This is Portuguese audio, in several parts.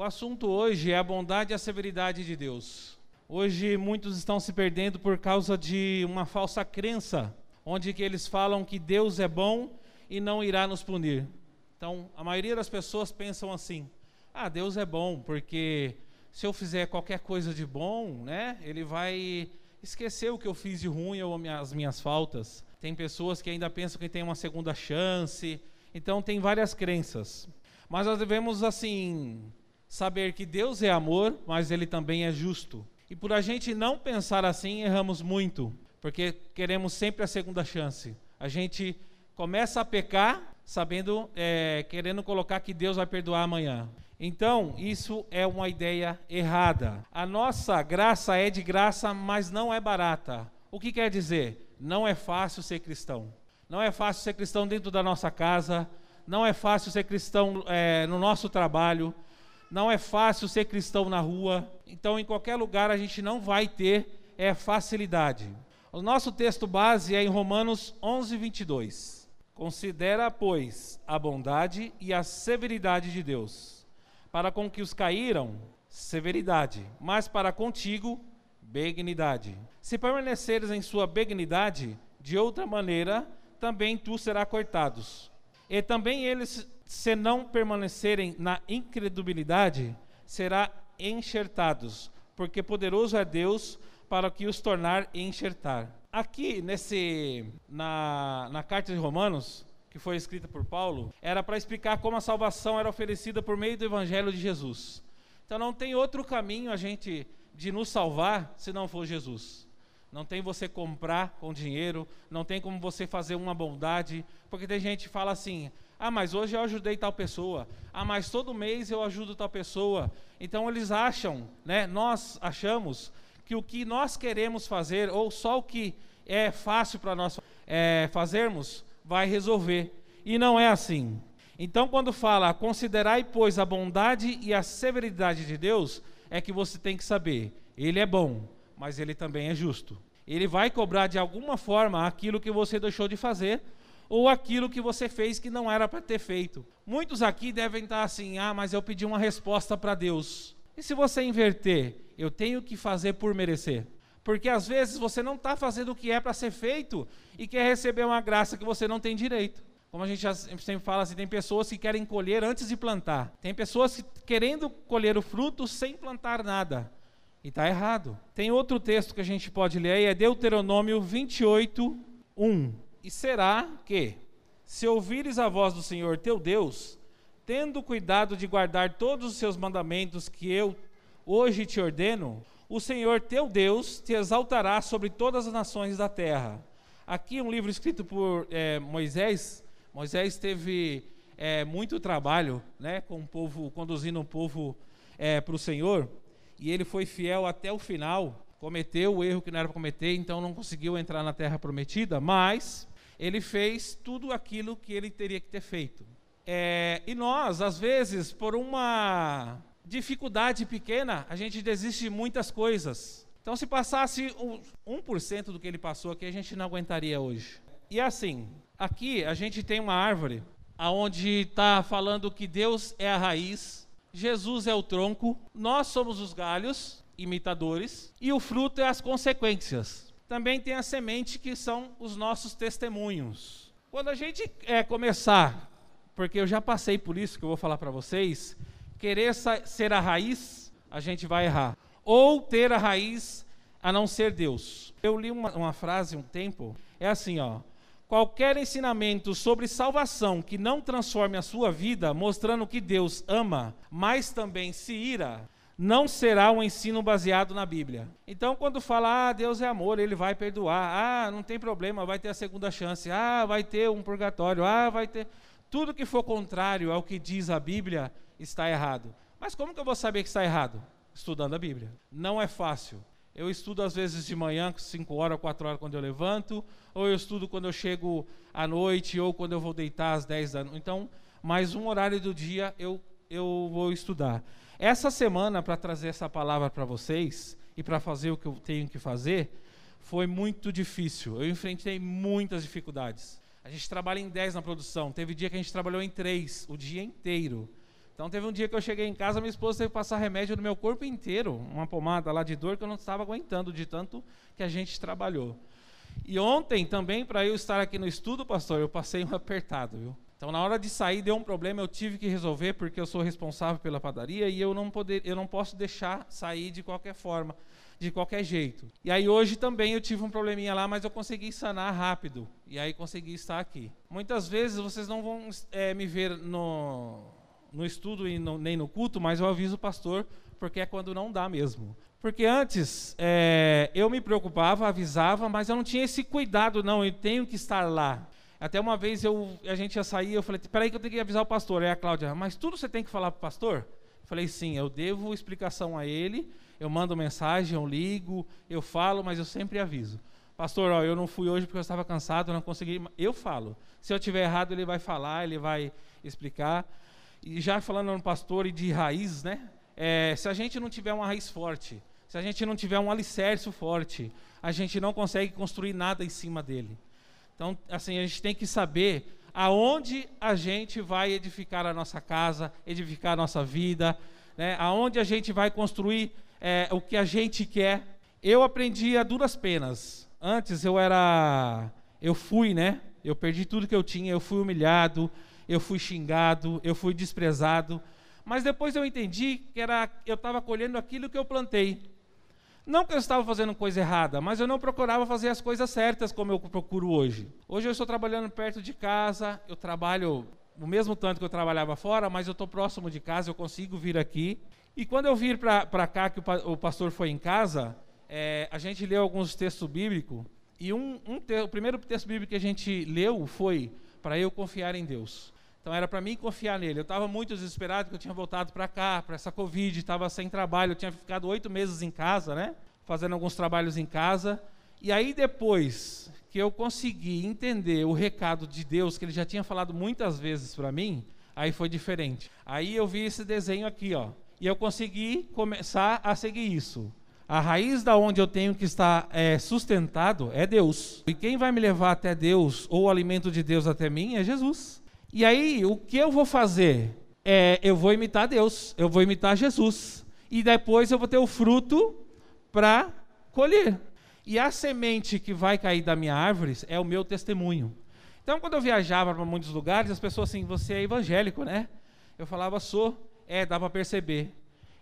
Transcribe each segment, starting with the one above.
O assunto hoje é a bondade e a severidade de Deus. Hoje muitos estão se perdendo por causa de uma falsa crença, onde que eles falam que Deus é bom e não irá nos punir. Então, a maioria das pessoas pensam assim: "Ah, Deus é bom porque se eu fizer qualquer coisa de bom, né, ele vai esquecer o que eu fiz de ruim ou as minhas faltas". Tem pessoas que ainda pensam que tem uma segunda chance. Então, tem várias crenças. Mas nós devemos assim saber que Deus é amor, mas ele também é justo. E por a gente não pensar assim, erramos muito, porque queremos sempre a segunda chance. A gente começa a pecar sabendo, é, querendo colocar que Deus vai perdoar amanhã. Então, isso é uma ideia errada. A nossa graça é de graça, mas não é barata. O que quer dizer? Não é fácil ser cristão. Não é fácil ser cristão dentro da nossa casa. Não é fácil ser cristão é, no nosso trabalho não é fácil ser cristão na rua, então em qualquer lugar a gente não vai ter é, facilidade. O nosso texto base é em Romanos 11, 22. Considera, pois, a bondade e a severidade de Deus. Para com que os caíram, severidade, mas para contigo, benignidade. Se permaneceres em sua benignidade, de outra maneira, também tu serás cortados. E também eles se não permanecerem na incredulidade, será enxertados, porque poderoso é Deus para que os tornar enxertar. Aqui nesse na, na carta de Romanos, que foi escrita por Paulo, era para explicar como a salvação era oferecida por meio do evangelho de Jesus. Então não tem outro caminho a gente de nos salvar se não for Jesus. Não tem você comprar com dinheiro, não tem como você fazer uma bondade, porque tem gente que fala assim: ah, mas hoje eu ajudei tal pessoa. Ah, mas todo mês eu ajudo tal pessoa. Então eles acham, né? Nós achamos que o que nós queremos fazer, ou só o que é fácil para nós é, fazermos, vai resolver. E não é assim. Então, quando fala, considerai, pois, a bondade e a severidade de Deus, é que você tem que saber, Ele é bom, mas Ele também é justo. Ele vai cobrar de alguma forma aquilo que você deixou de fazer, ou aquilo que você fez que não era para ter feito. Muitos aqui devem estar assim: ah, mas eu pedi uma resposta para Deus. E se você inverter, eu tenho que fazer por merecer? Porque às vezes você não está fazendo o que é para ser feito e quer receber uma graça que você não tem direito. Como a gente sempre fala assim, tem pessoas que querem colher antes de plantar. Tem pessoas que querendo colher o fruto sem plantar nada. E está errado. Tem outro texto que a gente pode ler, é Deuteronômio 28, 1. E será que, se ouvires a voz do Senhor teu Deus, tendo cuidado de guardar todos os seus mandamentos que eu hoje te ordeno, o Senhor teu Deus te exaltará sobre todas as nações da terra. Aqui um livro escrito por é, Moisés. Moisés teve é, muito trabalho, né, com o povo, conduzindo o povo é, para o Senhor, e ele foi fiel até o final. Cometeu o erro que não era para cometer, então não conseguiu entrar na terra prometida, mas ele fez tudo aquilo que ele teria que ter feito. É, e nós, às vezes, por uma dificuldade pequena, a gente desiste de muitas coisas. Então, se passasse 1% do que ele passou aqui, a gente não aguentaria hoje. E assim, aqui a gente tem uma árvore aonde está falando que Deus é a raiz, Jesus é o tronco, nós somos os galhos, imitadores, e o fruto é as consequências também tem a semente que são os nossos testemunhos. Quando a gente é, começar, porque eu já passei por isso que eu vou falar para vocês, querer ser a raiz, a gente vai errar. Ou ter a raiz a não ser Deus. Eu li uma, uma frase um tempo, é assim, ó. Qualquer ensinamento sobre salvação que não transforme a sua vida, mostrando que Deus ama, mas também se ira, não será um ensino baseado na Bíblia. Então, quando fala, ah, Deus é amor, ele vai perdoar, ah, não tem problema, vai ter a segunda chance, ah, vai ter um purgatório, ah, vai ter. Tudo que for contrário ao que diz a Bíblia está errado. Mas como que eu vou saber que está errado? Estudando a Bíblia. Não é fácil. Eu estudo às vezes de manhã, 5 horas, 4 horas quando eu levanto, ou eu estudo quando eu chego à noite, ou quando eu vou deitar às 10 da noite. Então, mais um horário do dia eu, eu vou estudar. Essa semana, para trazer essa palavra para vocês e para fazer o que eu tenho que fazer, foi muito difícil. Eu enfrentei muitas dificuldades. A gente trabalha em 10 na produção. Teve dia que a gente trabalhou em 3, o dia inteiro. Então teve um dia que eu cheguei em casa, minha esposa teve que passar remédio no meu corpo inteiro, uma pomada lá de dor que eu não estava aguentando de tanto que a gente trabalhou. E ontem também, para eu estar aqui no estudo, pastor, eu passei um apertado, viu? Então, na hora de sair, deu um problema, eu tive que resolver, porque eu sou responsável pela padaria e eu não, poder, eu não posso deixar sair de qualquer forma, de qualquer jeito. E aí, hoje também eu tive um probleminha lá, mas eu consegui sanar rápido. E aí, consegui estar aqui. Muitas vezes vocês não vão é, me ver no, no estudo e no, nem no culto, mas eu aviso o pastor, porque é quando não dá mesmo. Porque antes é, eu me preocupava, avisava, mas eu não tinha esse cuidado, não, eu tenho que estar lá. Até uma vez eu, a gente ia sair, eu falei, peraí que eu tenho que avisar o pastor. Aí a Cláudia, mas tudo você tem que falar para o pastor? Eu falei, sim, eu devo explicação a ele, eu mando mensagem, eu ligo, eu falo, mas eu sempre aviso. Pastor, ó, eu não fui hoje porque eu estava cansado, não consegui. Eu falo. Se eu tiver errado, ele vai falar, ele vai explicar. E já falando no pastor e de raiz, né? É, se a gente não tiver uma raiz forte, se a gente não tiver um alicerce forte, a gente não consegue construir nada em cima dele. Então, assim, a gente tem que saber aonde a gente vai edificar a nossa casa, edificar a nossa vida, né? aonde a gente vai construir é, o que a gente quer. Eu aprendi a duras penas. Antes eu era. Eu fui, né? Eu perdi tudo que eu tinha, eu fui humilhado, eu fui xingado, eu fui desprezado. Mas depois eu entendi que era, eu estava colhendo aquilo que eu plantei. Não que eu estava fazendo coisa errada, mas eu não procurava fazer as coisas certas como eu procuro hoje. Hoje eu estou trabalhando perto de casa, eu trabalho o mesmo tanto que eu trabalhava fora, mas eu estou próximo de casa, eu consigo vir aqui. E quando eu vir para cá, que o, pastor foi em casa, é, a gente leu alguns textos bíblicos, e um, um te, o primeiro texto bíblico que a gente leu foi para eu confiar em Deus. Então era para mim confiar nele. Eu estava muito desesperado porque eu tinha voltado para cá, para essa Covid, estava sem trabalho, eu tinha ficado oito meses em casa, né? Fazendo alguns trabalhos em casa. E aí depois que eu consegui entender o recado de Deus, que ele já tinha falado muitas vezes para mim, aí foi diferente. Aí eu vi esse desenho aqui, ó. E eu consegui começar a seguir isso. A raiz da onde eu tenho que estar é, sustentado é Deus. E quem vai me levar até Deus, ou o alimento de Deus até mim, é Jesus. E aí, o que eu vou fazer? É, eu vou imitar Deus, eu vou imitar Jesus. E depois eu vou ter o fruto para colher. E a semente que vai cair da minha árvore é o meu testemunho. Então, quando eu viajava para muitos lugares, as pessoas assim, você é evangélico, né? Eu falava, sou. É, dá para perceber.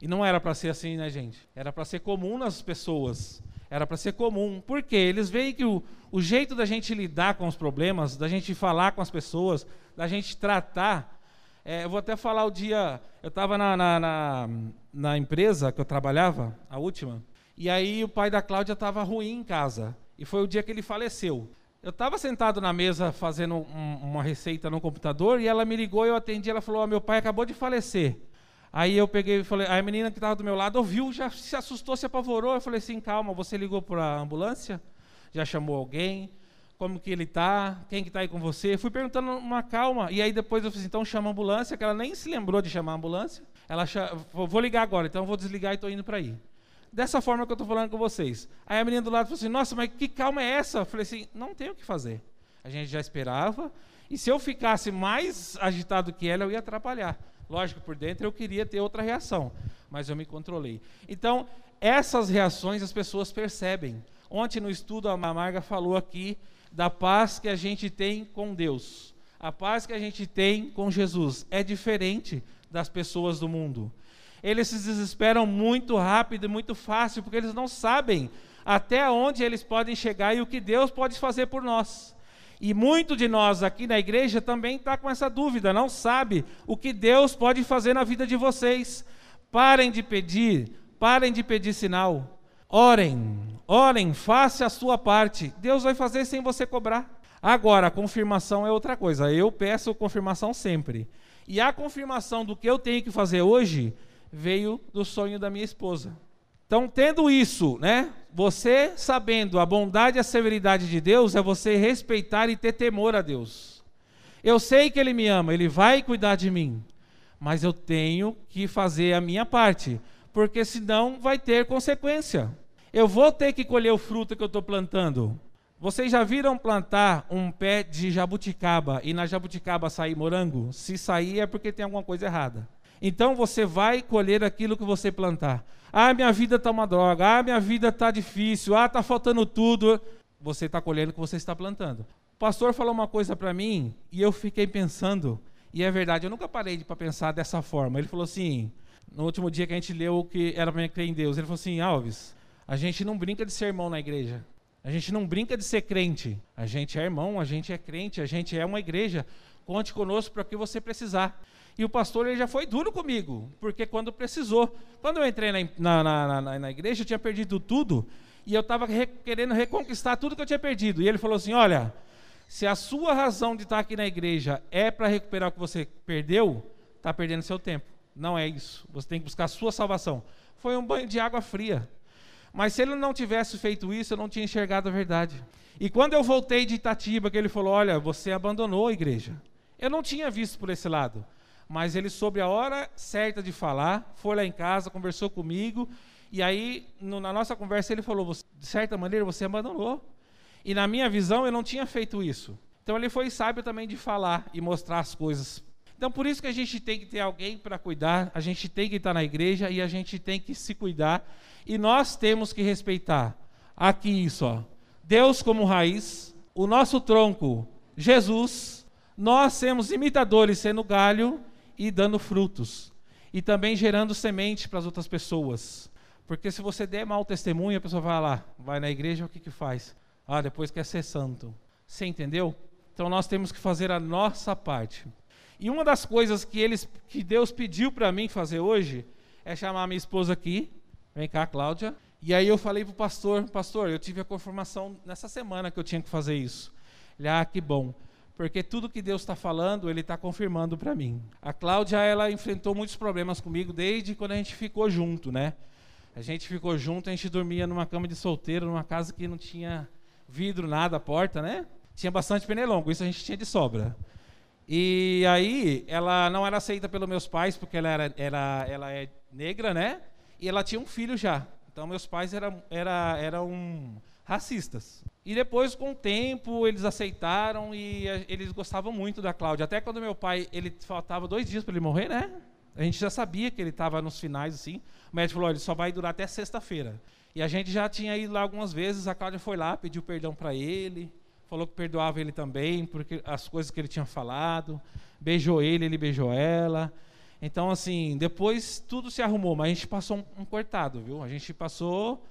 E não era para ser assim, né, gente? Era para ser comum nas pessoas. Era para ser comum. Por quê? Eles veem que o, o jeito da gente lidar com os problemas, da gente falar com as pessoas, da gente tratar. É, eu vou até falar o dia. Eu estava na, na, na, na, empresa que eu trabalhava, a última, e aí o pai da Cláudia estava ruim em casa. E foi o dia que ele faleceu. Eu estava sentado na mesa fazendo um, uma receita no computador e ela me ligou, eu atendi, ela falou: oh, meu pai acabou de falecer. Aí eu peguei e falei, a menina que estava do meu lado ouviu, já se assustou, se apavorou. Eu falei assim, calma, você ligou para a ambulância? Já chamou alguém? Como que ele está? Quem que está aí com você? Fui perguntando uma calma. E aí depois eu assim, então chama a ambulância, que ela nem se lembrou de chamar a ambulância. Ela chama, vou ligar agora, então vou desligar e estou indo para aí. Dessa forma que eu estou falando com vocês. Aí a menina do lado falou assim, nossa, mas que calma é essa? Eu falei assim, não tem o que fazer. A gente já esperava. E se eu ficasse mais agitado que ela, eu ia atrapalhar. Lógico, por dentro eu queria ter outra reação, mas eu me controlei. Então, essas reações as pessoas percebem. Ontem no estudo a Marga falou aqui da paz que a gente tem com Deus. A paz que a gente tem com Jesus é diferente das pessoas do mundo. Eles se desesperam muito rápido e muito fácil porque eles não sabem até onde eles podem chegar e o que Deus pode fazer por nós. E muito de nós aqui na igreja também está com essa dúvida, não sabe o que Deus pode fazer na vida de vocês. Parem de pedir, parem de pedir sinal. Orem, orem, faça a sua parte. Deus vai fazer sem você cobrar. Agora, a confirmação é outra coisa. Eu peço confirmação sempre. E a confirmação do que eu tenho que fazer hoje veio do sonho da minha esposa. Então, tendo isso, né? Você sabendo a bondade e a severidade de Deus é você respeitar e ter temor a Deus. Eu sei que Ele me ama, Ele vai cuidar de mim, mas eu tenho que fazer a minha parte, porque senão vai ter consequência. Eu vou ter que colher o fruto que eu estou plantando. Vocês já viram plantar um pé de jabuticaba e na jabuticaba sair morango? Se sair é porque tem alguma coisa errada. Então você vai colher aquilo que você plantar. Ah, minha vida está uma droga. Ah, minha vida está difícil. Ah, está faltando tudo. Você está colhendo o que você está plantando. O pastor falou uma coisa para mim e eu fiquei pensando. E é verdade, eu nunca parei para pensar dessa forma. Ele falou assim, no último dia que a gente leu o que era para crer em Deus, ele falou assim, Alves, a gente não brinca de ser irmão na igreja. A gente não brinca de ser crente. A gente é irmão, a gente é crente, a gente é uma igreja. Conte conosco para o que você precisar. E o pastor ele já foi duro comigo, porque quando precisou. Quando eu entrei na, na, na, na igreja, eu tinha perdido tudo. E eu estava re, querendo reconquistar tudo que eu tinha perdido. E ele falou assim: Olha, se a sua razão de estar aqui na igreja é para recuperar o que você perdeu, está perdendo seu tempo. Não é isso. Você tem que buscar a sua salvação. Foi um banho de água fria. Mas se ele não tivesse feito isso, eu não tinha enxergado a verdade. E quando eu voltei de Itatiba, que ele falou: Olha, você abandonou a igreja. Eu não tinha visto por esse lado mas ele soube a hora certa de falar, foi lá em casa, conversou comigo, e aí, no, na nossa conversa, ele falou: de certa maneira, você abandonou. E na minha visão, eu não tinha feito isso. Então, ele foi sábio também de falar e mostrar as coisas. Então, por isso que a gente tem que ter alguém para cuidar, a gente tem que estar na igreja e a gente tem que se cuidar. E nós temos que respeitar. Aqui, isso, ó. Deus como raiz, o nosso tronco, Jesus, nós sermos imitadores sendo galho e dando frutos. E também gerando semente para as outras pessoas. Porque se você der mau testemunho, a pessoa vai lá, vai na igreja, o que, que faz? Ah, depois quer ser santo. Você entendeu? Então nós temos que fazer a nossa parte. E uma das coisas que, eles, que Deus pediu para mim fazer hoje é chamar minha esposa aqui. Vem cá, Cláudia. E aí eu falei para o pastor, pastor, eu tive a confirmação nessa semana que eu tinha que fazer isso. Ele, ah, que bom porque tudo que Deus está falando, Ele está confirmando para mim. A Cláudia, ela enfrentou muitos problemas comigo desde quando a gente ficou junto, né? A gente ficou junto, a gente dormia numa cama de solteiro, numa casa que não tinha vidro, nada, porta, né? Tinha bastante pernilongo, isso a gente tinha de sobra. E aí, ela não era aceita pelos meus pais, porque ela, era, era, ela é negra, né? E ela tinha um filho já. Então, meus pais eram, era, eram racistas. E depois, com o tempo, eles aceitaram e eles gostavam muito da Cláudia. Até quando meu pai, ele faltava dois dias para ele morrer, né? A gente já sabia que ele estava nos finais, assim. O médico falou, ele só vai durar até sexta-feira. E a gente já tinha ido lá algumas vezes, a Cláudia foi lá, pediu perdão para ele, falou que perdoava ele também, porque as coisas que ele tinha falado, beijou ele, ele beijou ela. Então, assim, depois tudo se arrumou, mas a gente passou um, um cortado, viu? A gente passou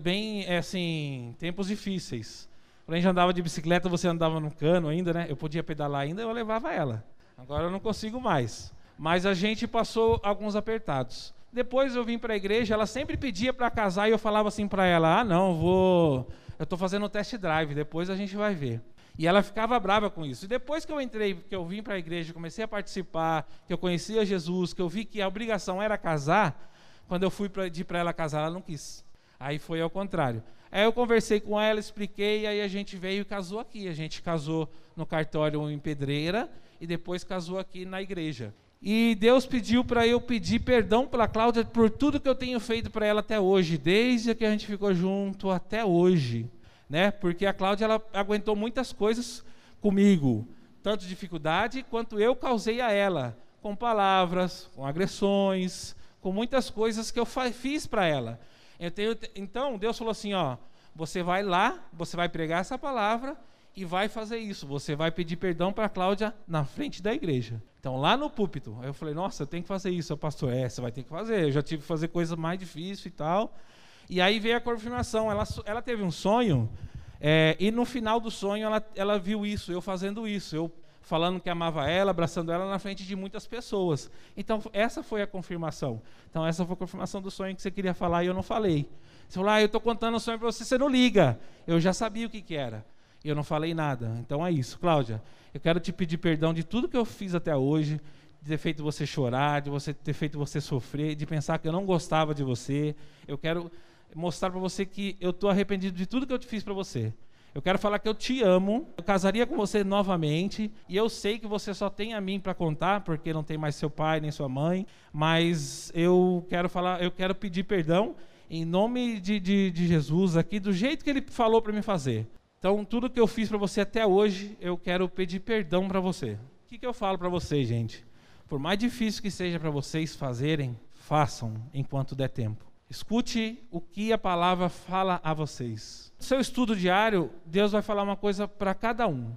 bem, é, assim, tempos difíceis. Quando a gente andava de bicicleta, você andava no cano ainda, né? Eu podia pedalar ainda, eu levava ela. Agora eu não consigo mais. Mas a gente passou alguns apertados. Depois eu vim para a igreja, ela sempre pedia para casar e eu falava assim para ela: "Ah, não, vou, eu estou fazendo um test drive, depois a gente vai ver". E ela ficava brava com isso. E depois que eu entrei, que eu vim para a igreja, comecei a participar, que eu conhecia Jesus, que eu vi que a obrigação era casar, quando eu fui para para ela casar, ela não quis. Aí foi ao contrário. Aí eu conversei com ela, expliquei, aí a gente veio e casou aqui. A gente casou no cartório em Pedreira e depois casou aqui na igreja. E Deus pediu para eu pedir perdão pela Cláudia por tudo que eu tenho feito para ela até hoje, desde que a gente ficou junto até hoje, né? Porque a Cláudia ela aguentou muitas coisas comigo, tanto dificuldade quanto eu causei a ela, com palavras, com agressões, com muitas coisas que eu fiz para ela. Tenho, então, Deus falou assim: ó, você vai lá, você vai pregar essa palavra e vai fazer isso. Você vai pedir perdão para Cláudia na frente da igreja. Então, lá no púlpito. Aí eu falei: nossa, eu tenho que fazer isso, pastor. É, você vai ter que fazer. Eu já tive que fazer coisas mais difíceis e tal. E aí veio a confirmação. Ela, ela teve um sonho. É, e no final do sonho ela, ela viu isso, eu fazendo isso, eu falando que amava ela, abraçando ela na frente de muitas pessoas. Então, essa foi a confirmação. Então, essa foi a confirmação do sonho que você queria falar e eu não falei. Você falou, ah, eu estou contando o sonho para você, você não liga. Eu já sabia o que, que era. Eu não falei nada. Então, é isso. Cláudia, eu quero te pedir perdão de tudo que eu fiz até hoje, de ter feito você chorar, de você ter feito você sofrer, de pensar que eu não gostava de você. Eu quero mostrar para você que eu estou arrependido de tudo que eu te fiz para você. Eu quero falar que eu te amo, eu casaria com você novamente, e eu sei que você só tem a mim para contar, porque não tem mais seu pai nem sua mãe, mas eu quero falar, eu quero pedir perdão em nome de, de, de Jesus aqui, do jeito que ele falou para me fazer. Então, tudo que eu fiz para você até hoje, eu quero pedir perdão para você. O que, que eu falo para você, gente? Por mais difícil que seja para vocês fazerem, façam enquanto der tempo. Escute o que a palavra fala a vocês. No seu estudo diário, Deus vai falar uma coisa para cada um.